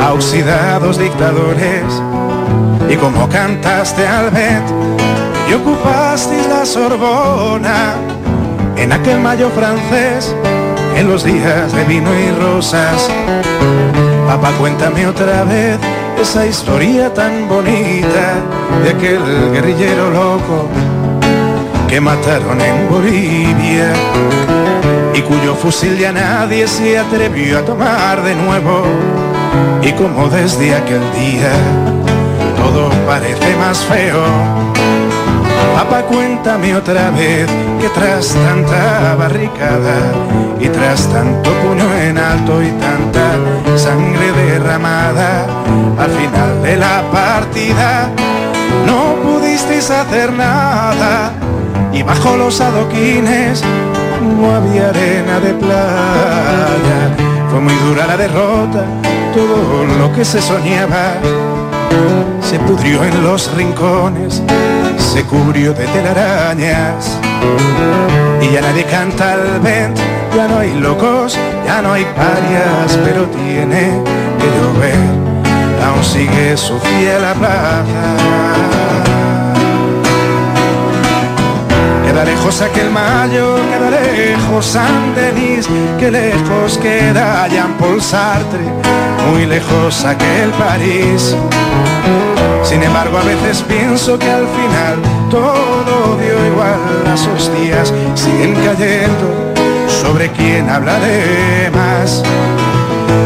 a dictadores. Y como cantaste al Bet y ocupasteis la Sorbona en aquel mayo francés, en los días de vino y rosas. Papá, cuéntame otra vez esa historia tan bonita de aquel guerrillero loco que mataron en Bolivia y cuyo fusil ya nadie se atrevió a tomar de nuevo y como desde aquel día todo parece más feo. Papá, cuéntame otra vez que tras tanta barricada y tras tanto puño en alto y tanta sangre derramada, al final de la partida no pudisteis hacer nada y bajo los adoquines no había arena de playa. Fue muy dura la derrota, todo lo que se soñaba se pudrió en los rincones, se cubrió de telarañas. Y ya nadie canta al vent, ya no hay locos, ya no hay parias, pero tiene que llover, aún sigue su fiel plaza. Queda lejos aquel mayo, queda lejos San Denis, que lejos queda Jean Paul Sartre, muy lejos aquel París. Sin embargo, a veces pienso que al final todo dio igual, las hostias siguen cayendo sobre quien habla de más.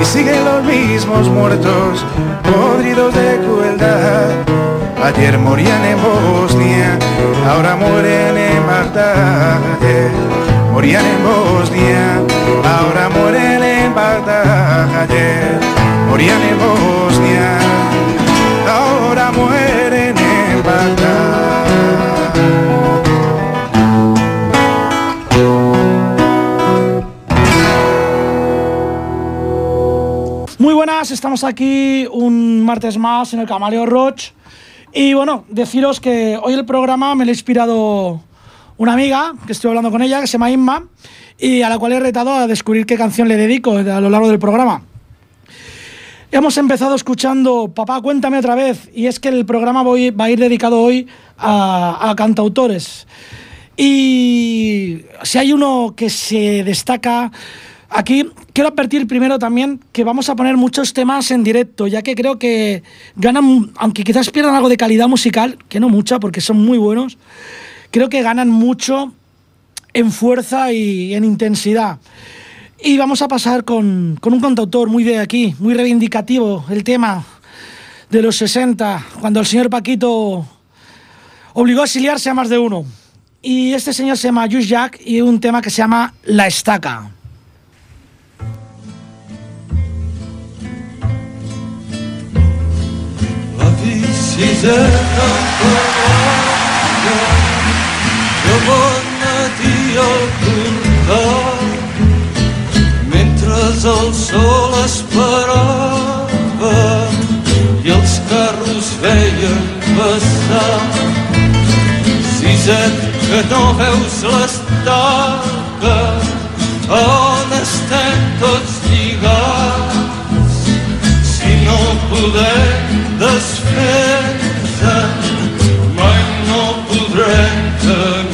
Y siguen los mismos muertos, podridos de crueldad Ayer morían en Bosnia, ahora mueren en Bagdad. Ayer morían en Bosnia, ahora mueren en Bagdad. Ayer morían en Bosnia, ahora mueren en Bagdad. Muy buenas, estamos aquí un martes más en el Camaleo Roach y bueno, deciros que hoy el programa me lo ha inspirado una amiga, que estoy hablando con ella, que se llama Inma, y a la cual he retado a descubrir qué canción le dedico a lo largo del programa. Hemos empezado escuchando Papá, cuéntame otra vez, y es que el programa va a ir dedicado hoy a, a cantautores. Y si hay uno que se destaca Aquí quiero advertir primero también que vamos a poner muchos temas en directo, ya que creo que ganan, aunque quizás pierdan algo de calidad musical, que no mucha, porque son muy buenos, creo que ganan mucho en fuerza y en intensidad. Y vamos a pasar con, con un cantautor muy de aquí, muy reivindicativo, el tema de los 60, cuando el señor Paquito obligó a exiliarse a más de uno. Y este señor se llama Juice Jack y un tema que se llama La Estaca. Al portal mentre el sol esperava i els carros veien passar. Siset que no veus l'estaca on estem tots lligats poder desfer-te, mai no podré tenir.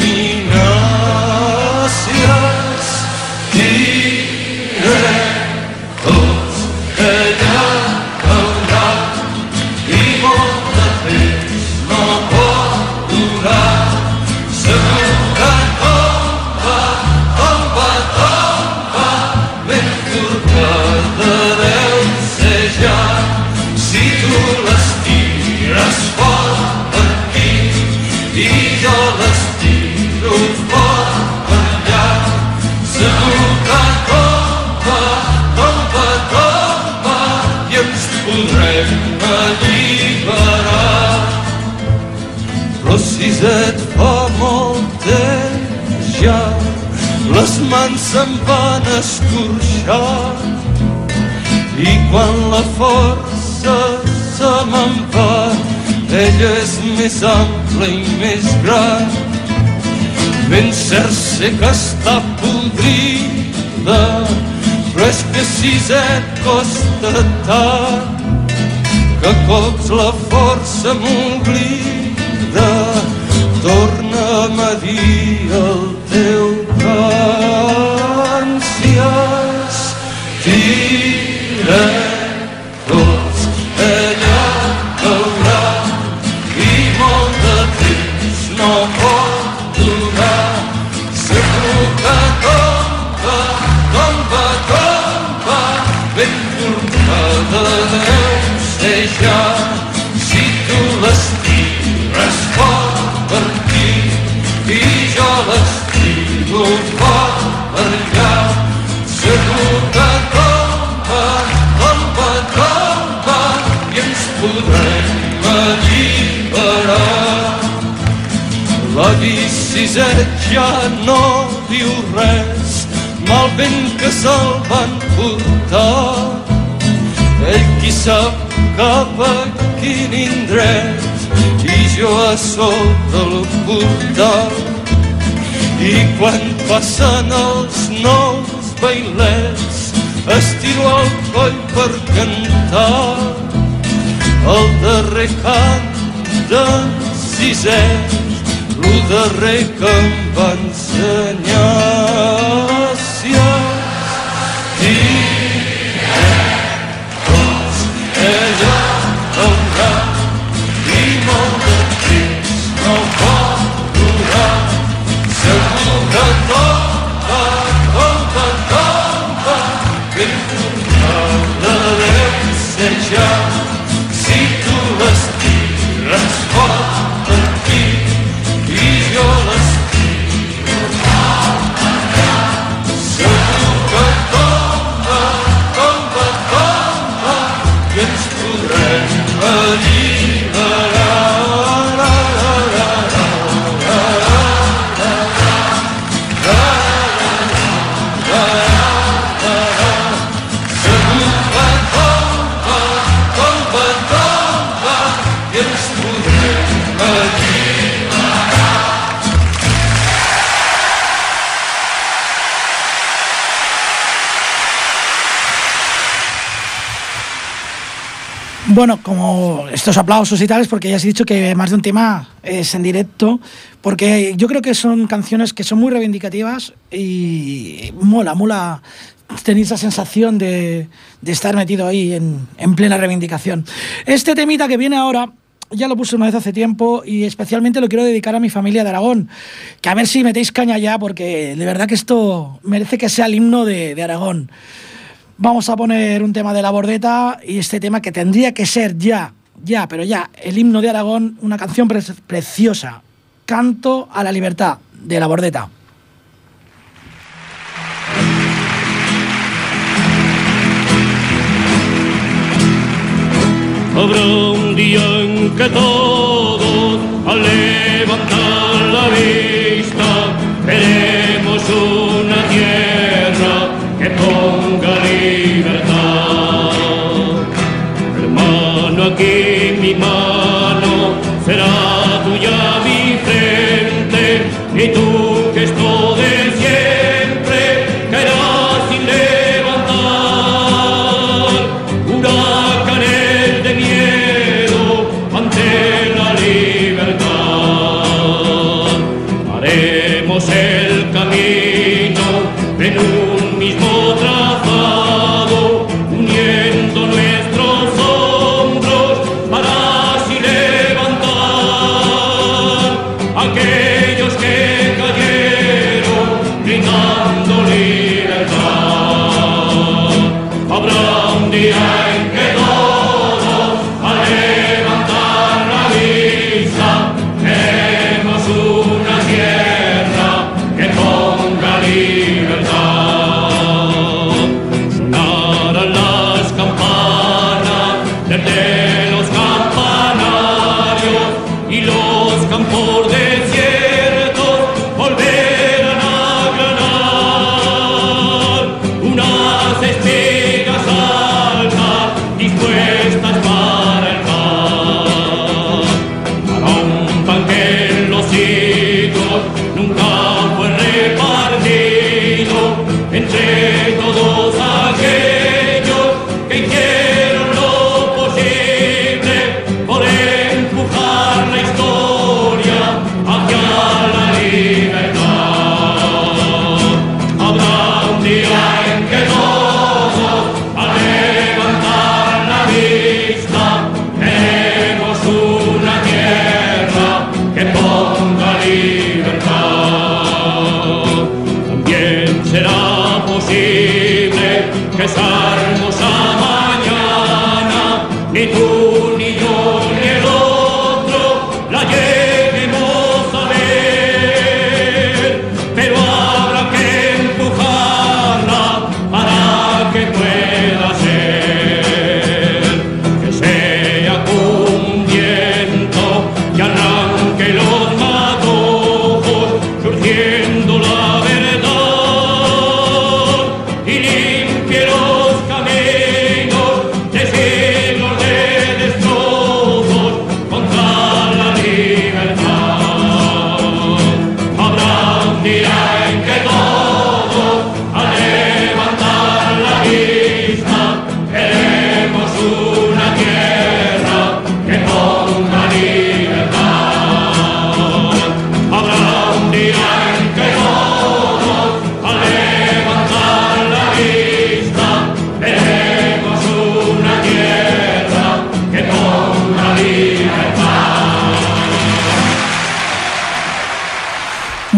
Se'm van escorxar i quan la força se me'n va ella és més ampla i més gran. Ben cert sé que està podrida però és que si et costa tant que cops la força m'oblida. Torna'm a dir el teu cant la biciset ja no diu res, mal vent que se'l van portar. Ell qui sap cap a quin indret i jo a sota el portal. I quan passen els nous bailets estiro el coll per cantar el darrer cant d'en sisè lo darrer que em va ensenyar si ella haurà i molt de temps no pot durar segur que tomba, tomba, tomba formada deu ser ja Bueno, como estos aplausos y tal es porque ya has dicho que más de un tema es en directo, porque yo creo que son canciones que son muy reivindicativas y mola, mola tener esa sensación de, de estar metido ahí en, en plena reivindicación. Este temita que viene ahora ya lo puse una vez hace tiempo y especialmente lo quiero dedicar a mi familia de Aragón. Que a ver si metéis caña ya, porque de verdad que esto merece que sea el himno de, de Aragón. Vamos a poner un tema de la bordeta y este tema que tendría que ser ya, ya, pero ya, el himno de Aragón, una canción pre- preciosa. Canto a la libertad de la bordeta. Habrá un día en que todos, al levantar la vista, veremos una tierra Aquí mi mano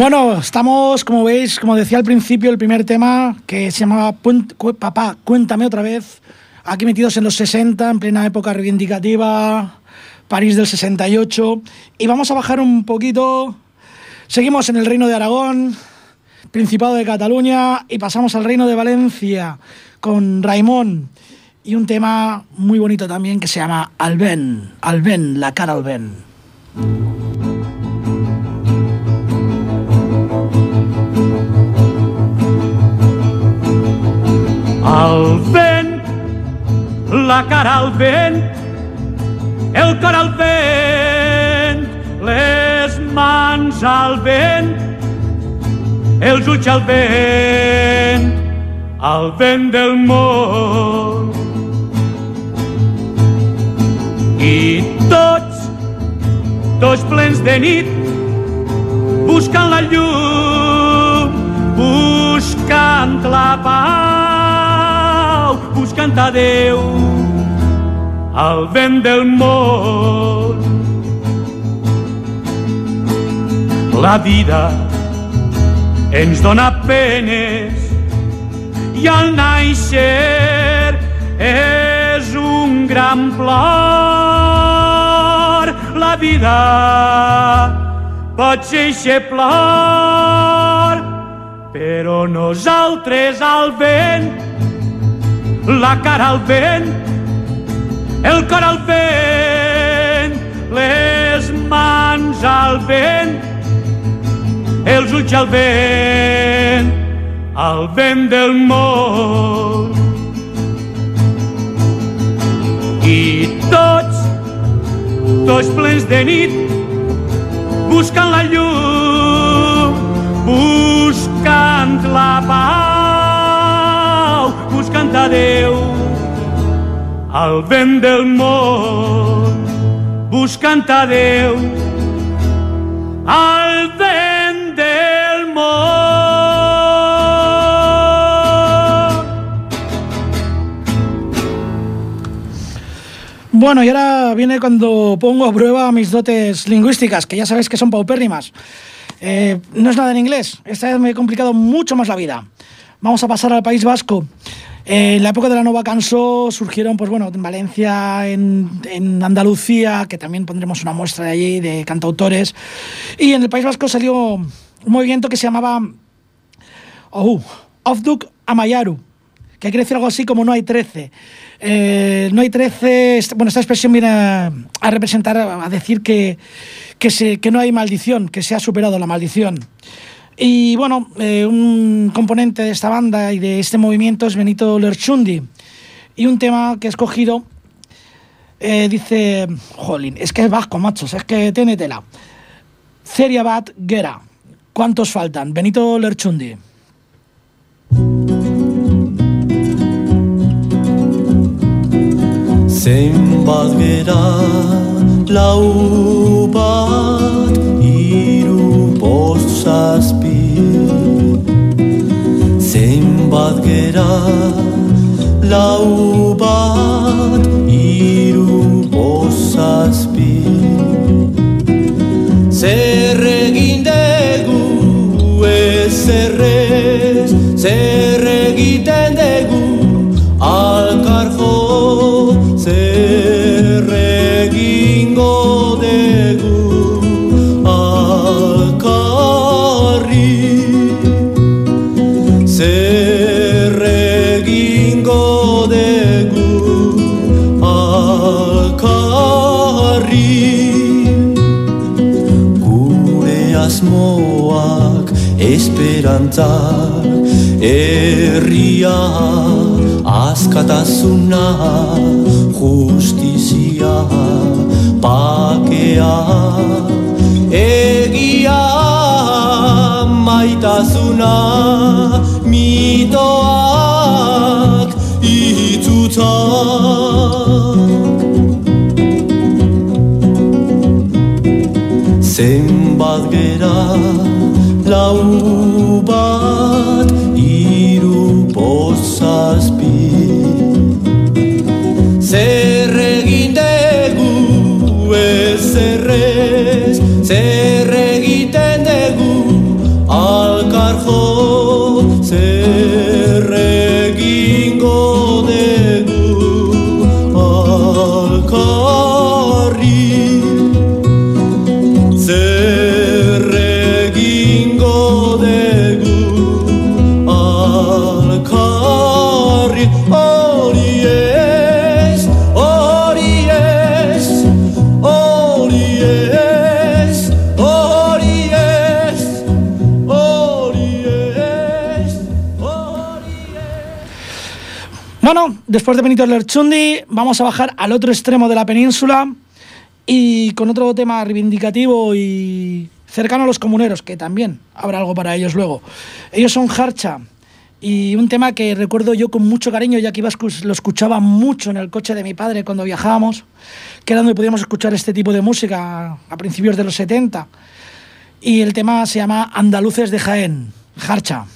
Bueno, estamos, como veis, como decía al principio, el primer tema que se llamaba Papá, cuéntame otra vez. Aquí metidos en los 60, en plena época reivindicativa, París del 68. Y vamos a bajar un poquito. Seguimos en el Reino de Aragón, Principado de Cataluña y pasamos al Reino de Valencia con Raimón y un tema muy bonito también que se llama Alben, Alben, la cara al Al vent, la cara al vent, el cor al vent, les mans al vent, els ulls al vent, al vent del món. I tots, tots plens de nit, buscant la llum, buscant la pau, buscant a Déu, al vent del món. La vida ens dona penes i al naixer és un gran plor. La vida pot ser eixe plor, però nosaltres al vent, la cara al vent, el cor al vent, les mans al vent, els ulls al vent, al vent del món. I tots, tots plens de nit, buscant la llum, buscant la pau, buscant a Déu, al vent del món, buscant a Déu, al vent del món. Bueno, y ahora viene cuando pongo a prueba mis dotes lingüísticas, que ya sabéis que son paupérrimas. Eh, no es nada en inglés, esta vez me he complicado mucho más la vida. Vamos a pasar al País Vasco. Eh, en la época de la Nova Cansó surgieron, pues bueno, en Valencia, en, en Andalucía, que también pondremos una muestra de allí, de cantautores. Y en el País Vasco salió un movimiento que se llamaba oh, Ofduk Amayaru, que quiere decir algo así como no hay 13. Eh, no hay 13, est- bueno, esta expresión viene a, a representar, a decir que, que, se, que no hay maldición, que se ha superado la maldición. Y bueno, eh, un componente de esta banda y de este movimiento es Benito Lerchundi. Y un tema que he escogido eh, dice, jolín, es que es vasco, machos, es que tiene tela. Bat Guerra. ¿Cuántos faltan? Benito Lerchundi. Lau bat iru bost zazpi Zer egin dugu ez errez Zer egiten asmoak esperantzak herria askatasuna justizia bakea egia maitasuna mitoak itzutzak Zenbat gera después de Benito Lerchundi, vamos a bajar al otro extremo de la península y con otro tema reivindicativo y cercano a los comuneros, que también habrá algo para ellos luego. Ellos son Harcha y un tema que recuerdo yo con mucho cariño, ya que iba lo escuchaba mucho en el coche de mi padre cuando viajábamos, que era donde podíamos escuchar este tipo de música a principios de los 70. Y el tema se llama Andaluces de Jaén, Harcha.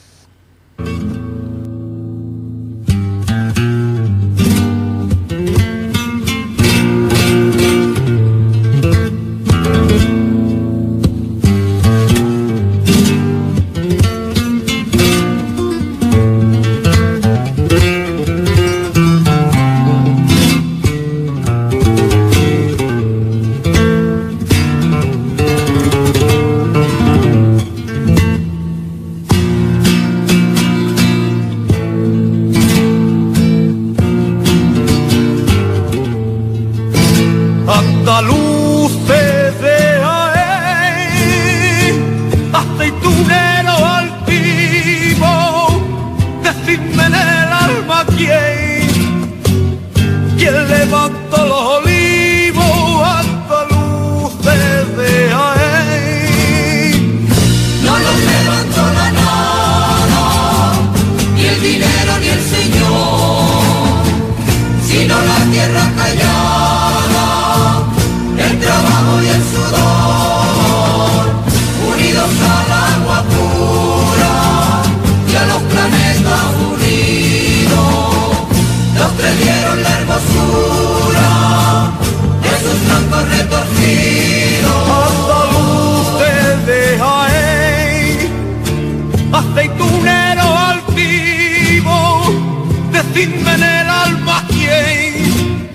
Decidme en el alma quién,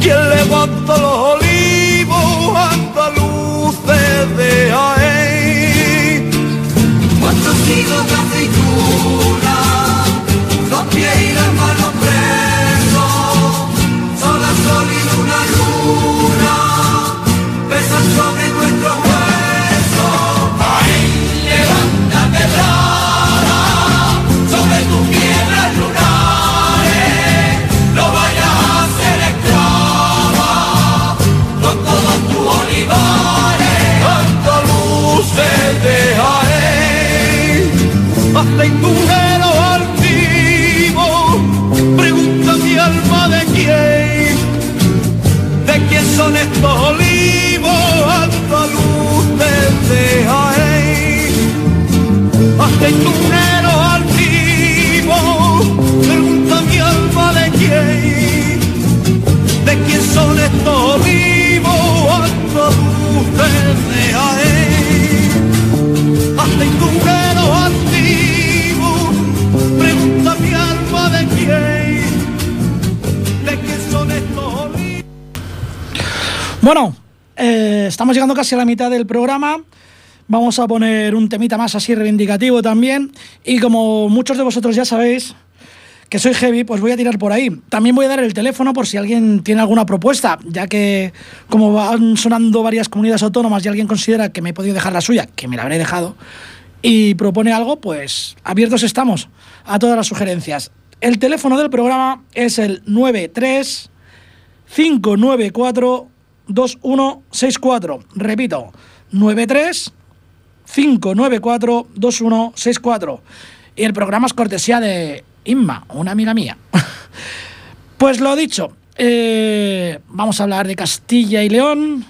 quién levanta los Bueno, eh, estamos llegando casi a la mitad del programa. Vamos a poner un temita más así reivindicativo también. Y como muchos de vosotros ya sabéis que soy heavy, pues voy a tirar por ahí. También voy a dar el teléfono por si alguien tiene alguna propuesta, ya que como van sonando varias comunidades autónomas y alguien considera que me he podido dejar la suya, que me la habré dejado, y propone algo, pues abiertos estamos a todas las sugerencias. El teléfono del programa es el 93 594 2164. Repito, 93 594 2164. Y el programa es cortesía de Inma, una amiga mía. pues lo dicho, eh, vamos a hablar de Castilla y León,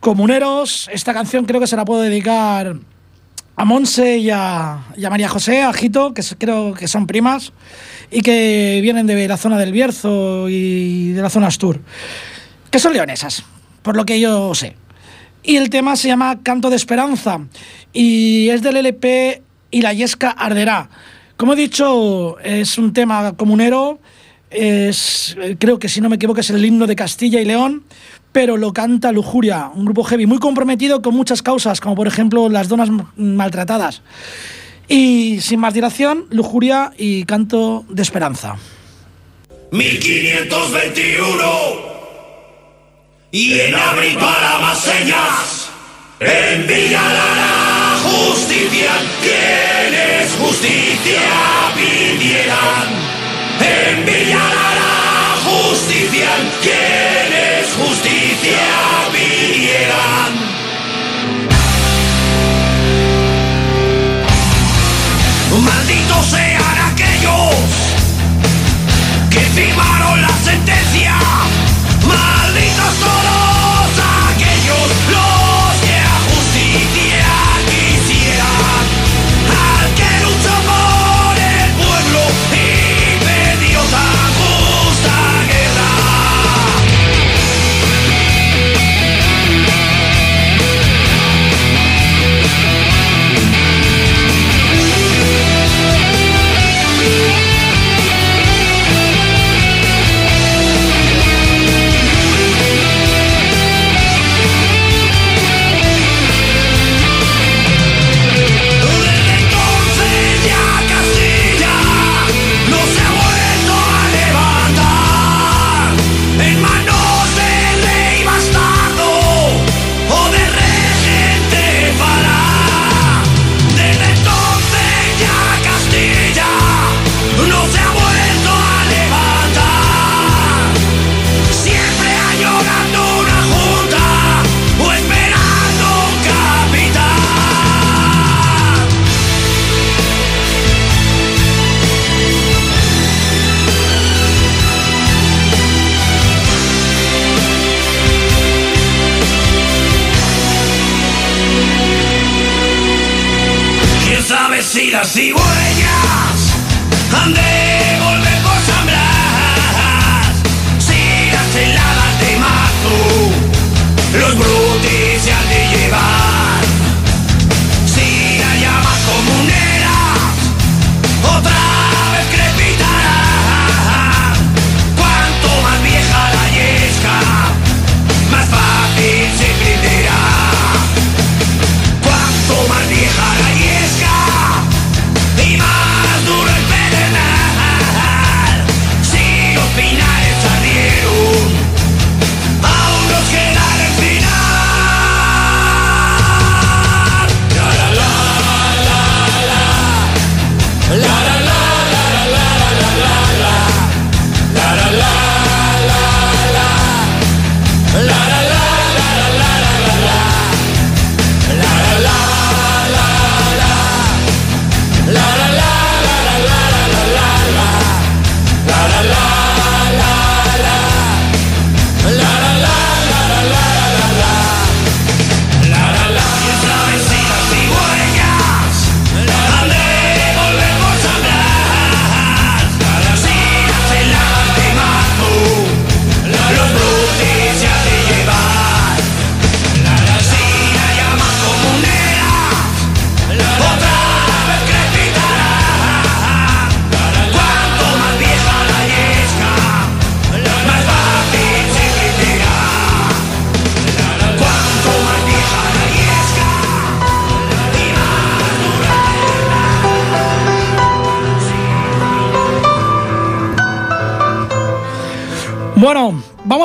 comuneros. Esta canción creo que se la puedo dedicar a Monse y a, a María José, a Jito, que creo que son primas y que vienen de la zona del Bierzo y de la zona Astur, que son leonesas, por lo que yo sé. Y el tema se llama Canto de Esperanza y es del LP Y la Yesca Arderá. Como he dicho, es un tema comunero, es, creo que si no me equivoco es el himno de Castilla y León, pero lo canta Lujuria, un grupo heavy muy comprometido con muchas causas, como por ejemplo las donas maltratadas. Y sin más dilación, Lujuria y Canto de Esperanza. 1521 y en abril para más señas en Villa Lara justicia quienes justicia pidieran En Villa Lara justician quienes justicia pidieran. Malditos sean aquellos que firmaron la sentencia.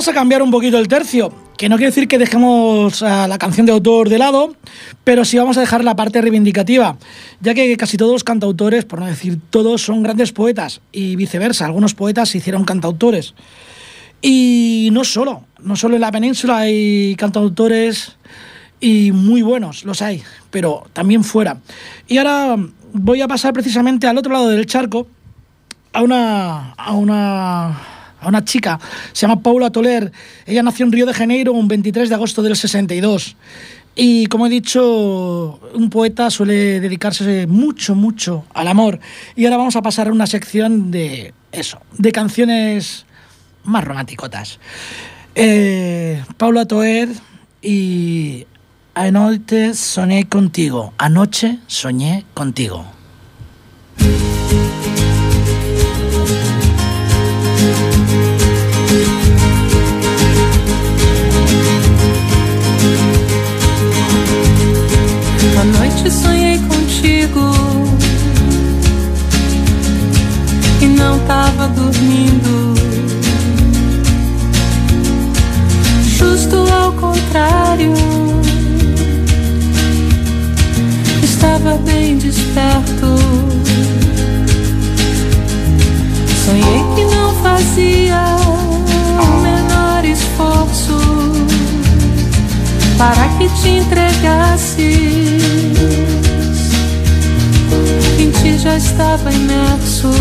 Vamos a cambiar un poquito el tercio, que no quiere decir que dejemos a la canción de autor de lado, pero sí vamos a dejar la parte reivindicativa, ya que casi todos los cantautores, por no decir todos, son grandes poetas y viceversa, algunos poetas se hicieron cantautores. Y no solo, no solo en la península hay cantautores y muy buenos, los hay, pero también fuera. Y ahora voy a pasar precisamente al otro lado del charco, a una, a una, a una chica, se llama Paula Toler. Ella nació en Río de Janeiro un 23 de agosto del 62. Y como he dicho, un poeta suele dedicarse mucho, mucho al amor. Y ahora vamos a pasar a una sección de eso, de canciones más romanticotas. Eh, Paula Toer y Anoche soñé contigo. Anoche soñé contigo. À noite sonhei contigo e não tava dormindo. Justo ao contrário, estava bem desperto. Sonhei que fazia o menor esforço para que te entregasses. Em ti já estava imerso.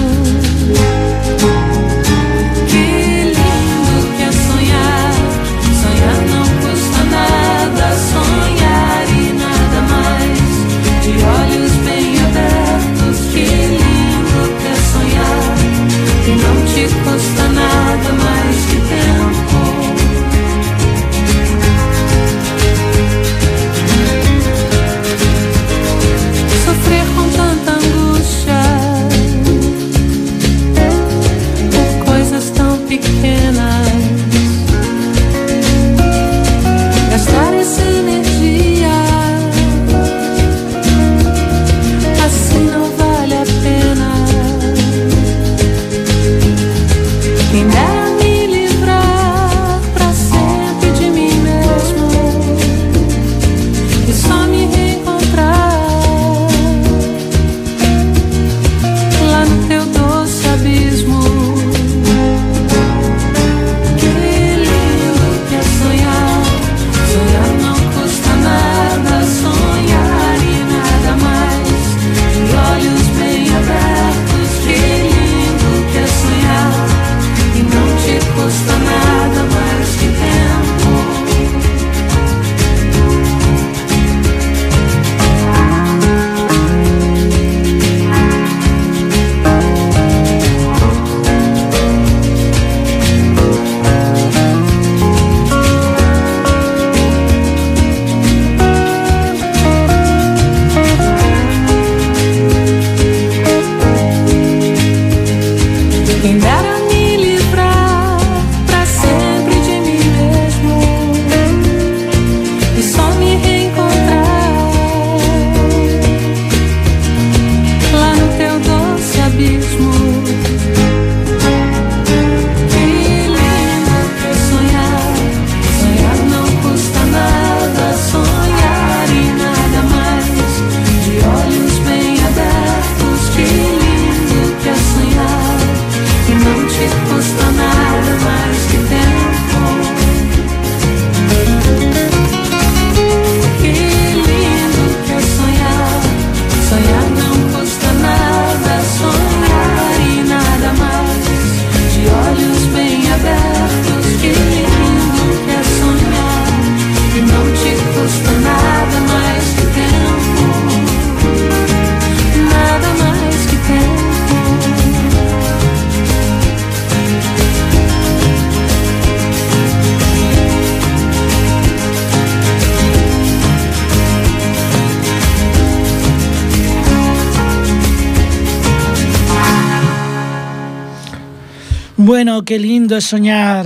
Lindo es soñar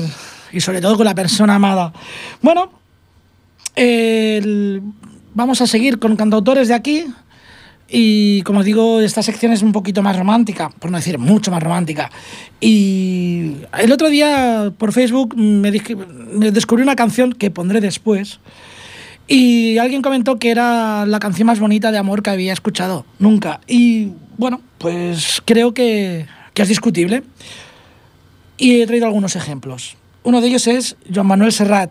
y sobre todo con la persona amada. Bueno, el- vamos a seguir con cantautores de aquí y como digo, esta sección es un poquito más romántica, por no decir mucho más romántica. Y el otro día por Facebook me, me descubrí una canción que pondré después y alguien comentó que era la canción más bonita de amor que había escuchado nunca. Y bueno, pues creo que, que es discutible. Y he traído algunos ejemplos. Uno de ellos es Joan Manuel Serrat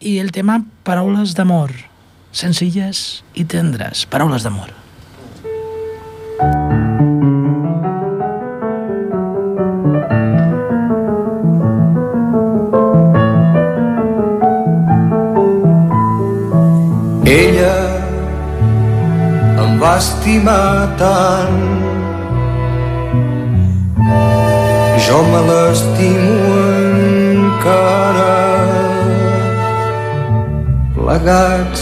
y el tema Paraules d'amor. Sencillas y tendras. Paraules d'amor. Ella em va estimar tant jo me l'estimo encara. Plegats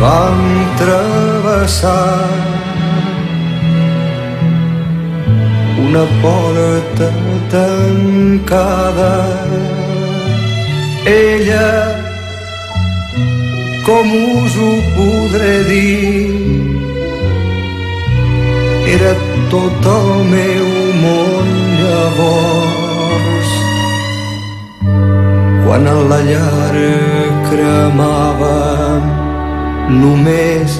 vam travessar una porta tancada. Ella com us ho podré dir era tot el meu món llavors. Quan a la llar cremava només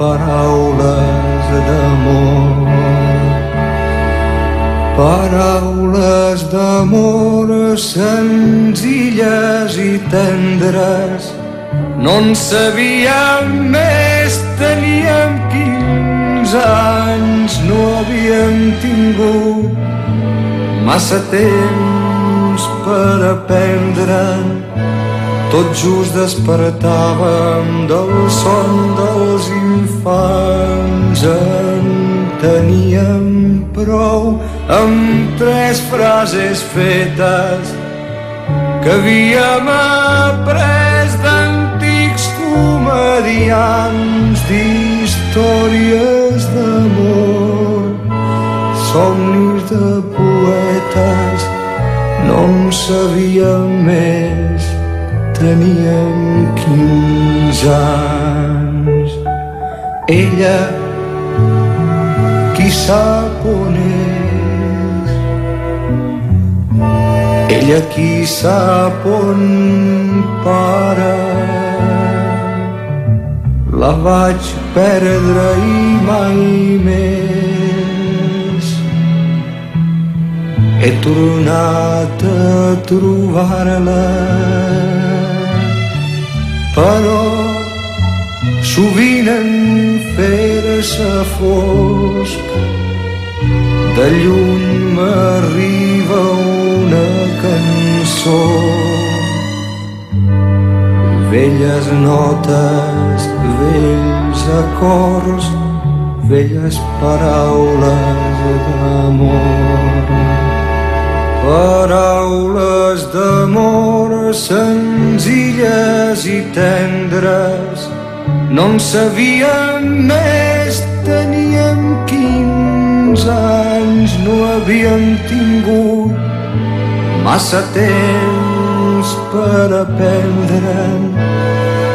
paraules d'amor. Paraules d'amor senzilles i tendres. No en sabíem més, teníem 15 anys, no havíem tingut massa temps per aprendre. Tot just despertàvem del son dels infants. En teníem prou amb tres frases fetes que havíem après d'antics comedians d'històries d'amor, somnis de poetes, no en sabíem més, teníem 15 anys. Ella, qui sap on és, ella qui sap on para. La vaig perdre i mai més. He tornat a trobar-la, però sovint en fer-se fosc de lluny m'arriba una cançó. Velles notes, vells acords, velles paraules d'amor. Paraules d'amor senzilles i tendres, no en sabíem més, teníem 15 anys, no havíem tingut massa temps per aprendre.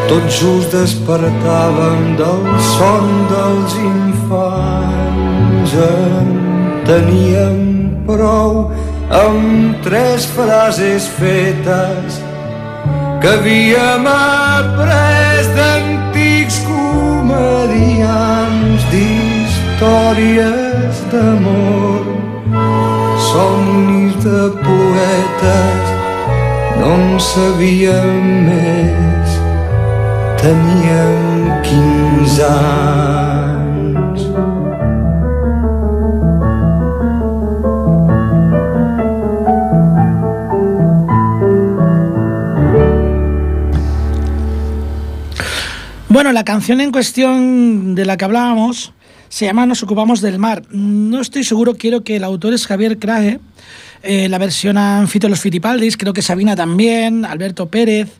Tot just despertàvem del son dels infants. En teníem prou amb tres frases fetes que havíem après d'antics comedians d'històries d'amor somnis de poetes no en sabíem més teníem 15 anys Bueno, la canción en cuestión de la que hablábamos se llama Nos ocupamos del mar. No estoy seguro, quiero que el autor es Javier Craje. Eh, la versión han Fito los Fitipaldis, creo que Sabina también, Alberto Pérez.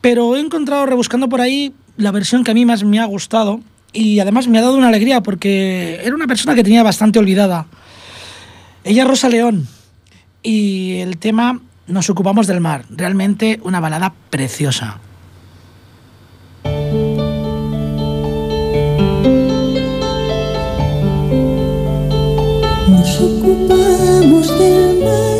Pero he encontrado, rebuscando por ahí, la versión que a mí más me ha gustado y además me ha dado una alegría porque era una persona que tenía bastante olvidada. Ella es Rosa León y el tema Nos ocupamos del mar. Realmente una balada preciosa. Ocupamos del mar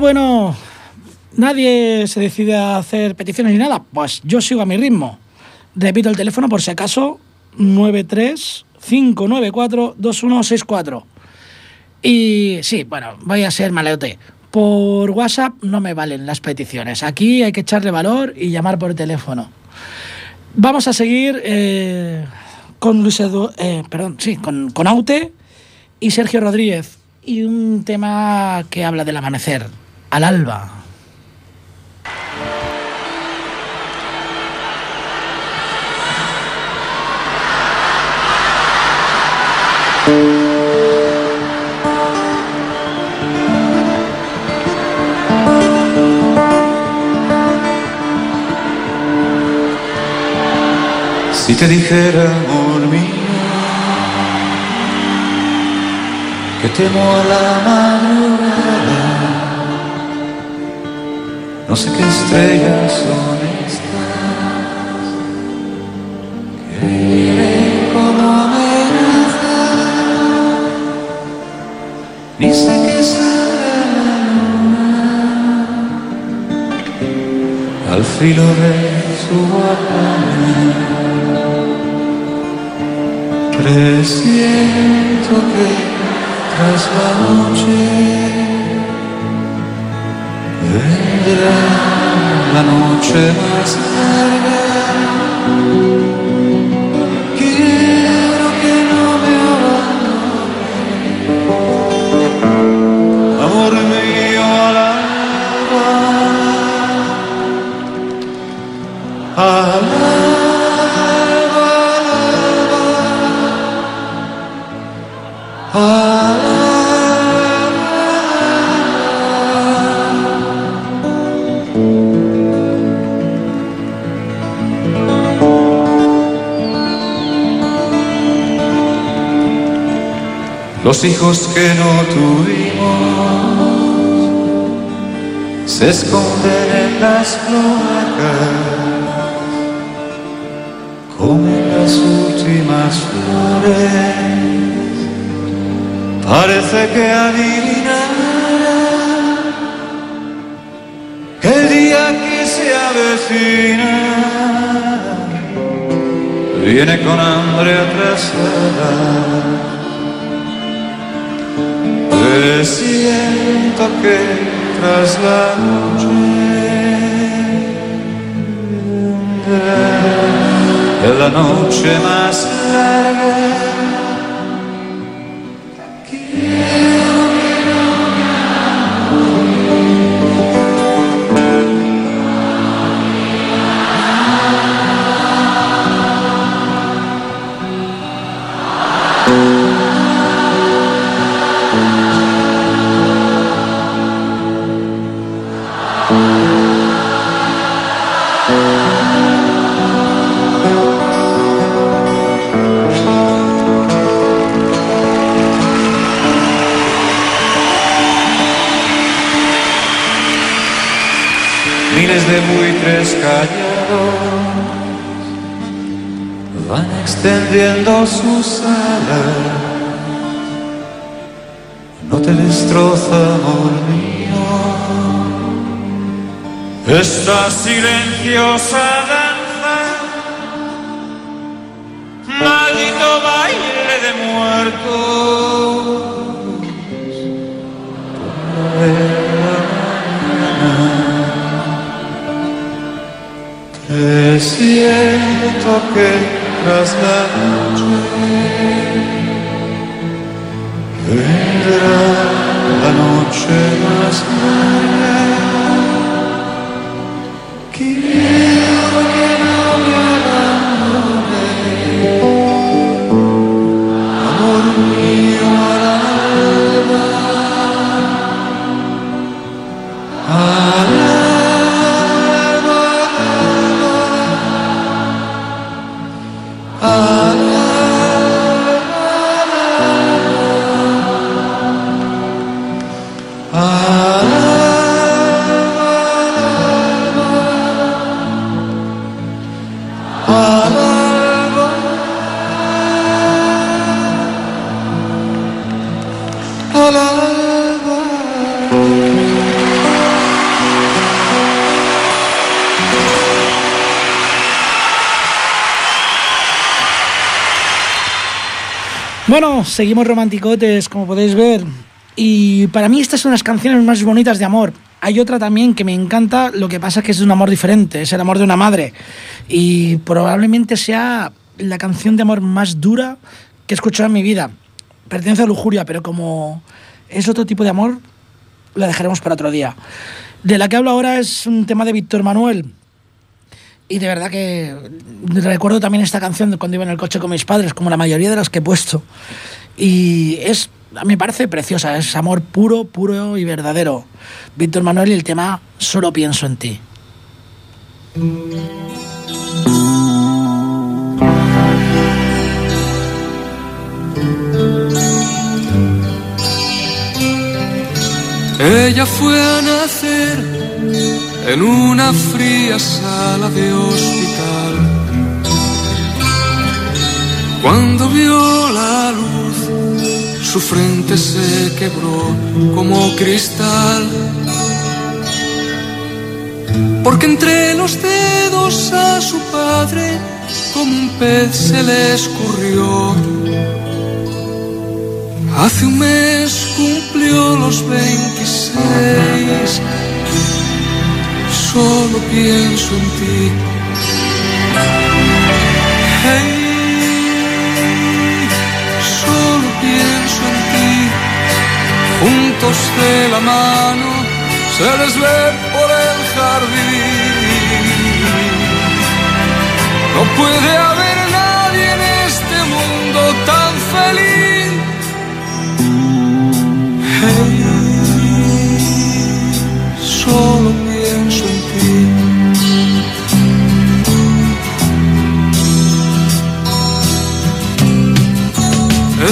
Bueno, nadie se decide a hacer peticiones ni nada. Pues yo sigo a mi ritmo. Repito el teléfono por si acaso, 93-594-2164. Y sí, bueno, voy a ser maleote. Por WhatsApp no me valen las peticiones. Aquí hay que echarle valor y llamar por teléfono. Vamos a seguir eh, con Luis Edu- eh, perdón, sí, con, con Aute y Sergio Rodríguez. Y un tema que habla del amanecer, al alba. Si te dijera, amor mío, que temo a la madrugada, no sé qué estrellas son estas que vienen como amenaza, ni sé qué es la luna al filo de su guardia. Presiento que tras la noche vendrá la noche Los hijos que no tuvimos se esconden en las cloacas, comen las últimas flores. Parece que adivinará que el día que se avecina viene con hambre atrasada. Presiento que tras la noche la noche más larga. De buitres callados van extendiendo sus alas. No te destroza, amor mío, esta silenciosa danza, maldito baile de muertos. Es cierto que tras la noche vendrá la noche más Seguimos romanticotes, como podéis ver. Y para mí estas son las canciones más bonitas de amor. Hay otra también que me encanta, lo que pasa es que es un amor diferente, es el amor de una madre. Y probablemente sea la canción de amor más dura que he escuchado en mi vida. Pertenece a Lujuria, pero como es otro tipo de amor, la dejaremos para otro día. De la que hablo ahora es un tema de Víctor Manuel. Y de verdad que recuerdo también esta canción de cuando iba en el coche con mis padres, como la mayoría de las que he puesto. Y es, a me parece preciosa, es amor puro, puro y verdadero. Víctor Manuel y el tema Solo pienso en ti. Ella fue a nacer en una fría sala de hospital. Cuando vio la luz, su frente se quebró como cristal. Porque entre los dedos a su padre, como un pez se le escurrió. Hace un mes cumplió los 26. Solo pienso en ti. Hey, solo pienso en ti. Juntos de la mano se les ve por el jardín. No puede haber nadie en este mundo tan feliz. Hey, solo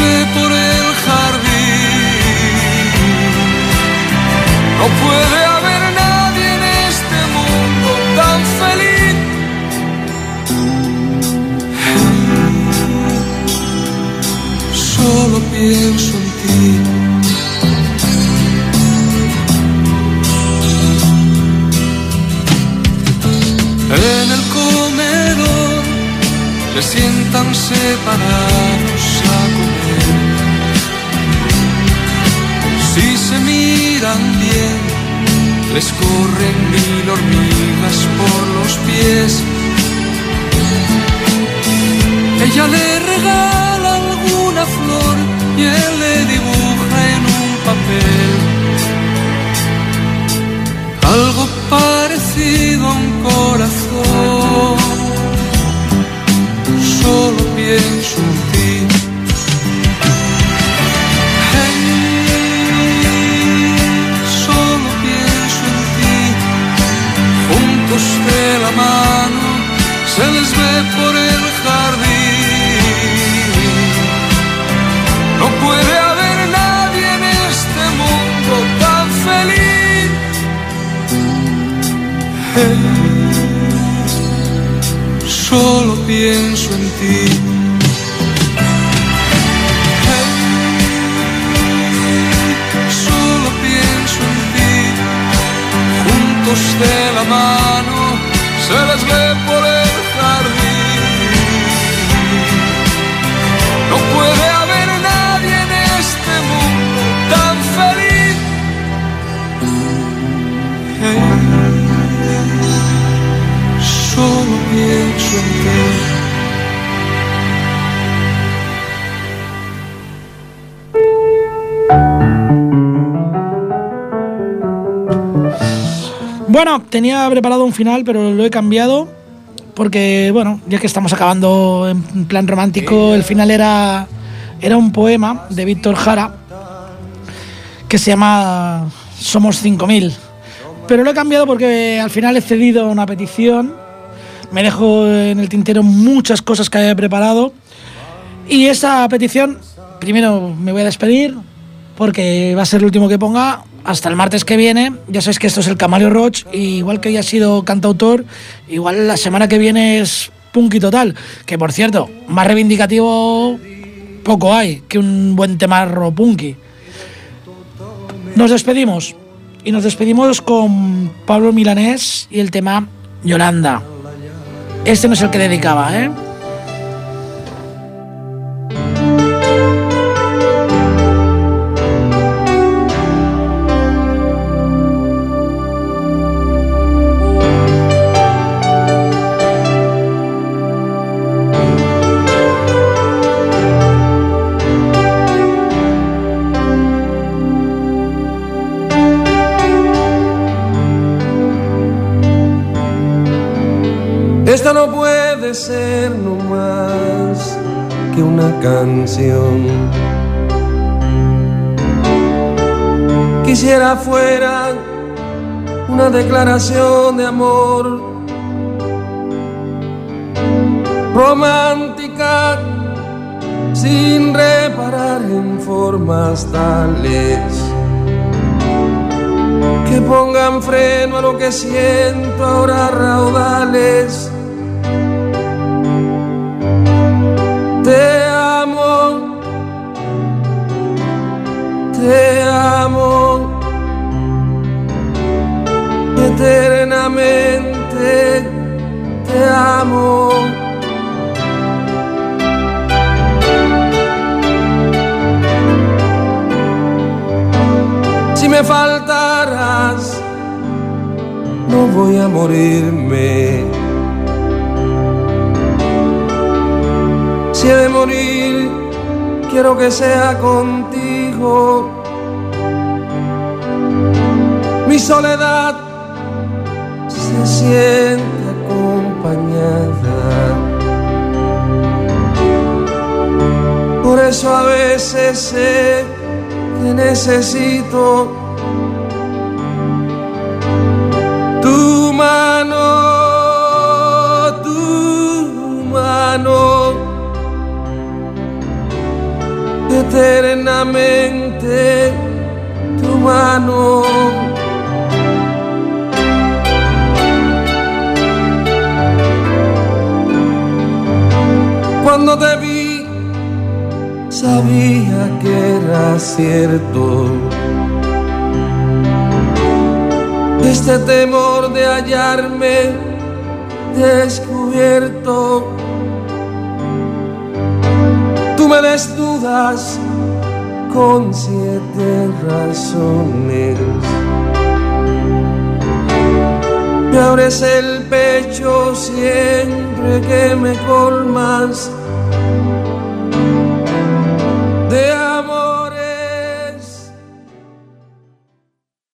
se por el jardín. No puede haber nadie en este mundo tan feliz. Solo pienso en ti. En el comedor le sientan separados a se miran bien, les corren mil hormigas por los pies. Ella le regala alguna flor y él le dibuja en un papel algo parecido tenía preparado un final, pero lo he cambiado. Porque, bueno, ya que estamos acabando en plan romántico, el final era, era un poema de Víctor Jara que se llama Somos 5000. Pero lo he cambiado porque al final he cedido a una petición. Me dejo en el tintero muchas cosas que había preparado. Y esa petición, primero me voy a despedir porque va a ser el último que ponga hasta el martes que viene. Ya sabéis que esto es el Camalio Roach, y igual que ya ha sido cantautor, igual la semana que viene es punky total. Que por cierto, más reivindicativo poco hay que un buen temarro punky. Nos despedimos. Y nos despedimos con Pablo Milanés y el tema Yolanda. Este no es el que dedicaba, ¿eh? Canción. Quisiera fuera una declaración de amor romántica sin reparar en formas tales que pongan freno a lo que siento ahora raudales. Te amo eternamente, te amo. Si me faltaras, no voy a morirme. Si he de morir, quiero que sea contigo. Mi soledad se siente acompañada. Por eso a veces sé que necesito tu mano, tu mano, eternamente tu mano. Cuando te vi, sabía que era cierto. Este temor de hallarme descubierto. Tú me desnudas con siete razones. Me abres el pecho siempre que me colmas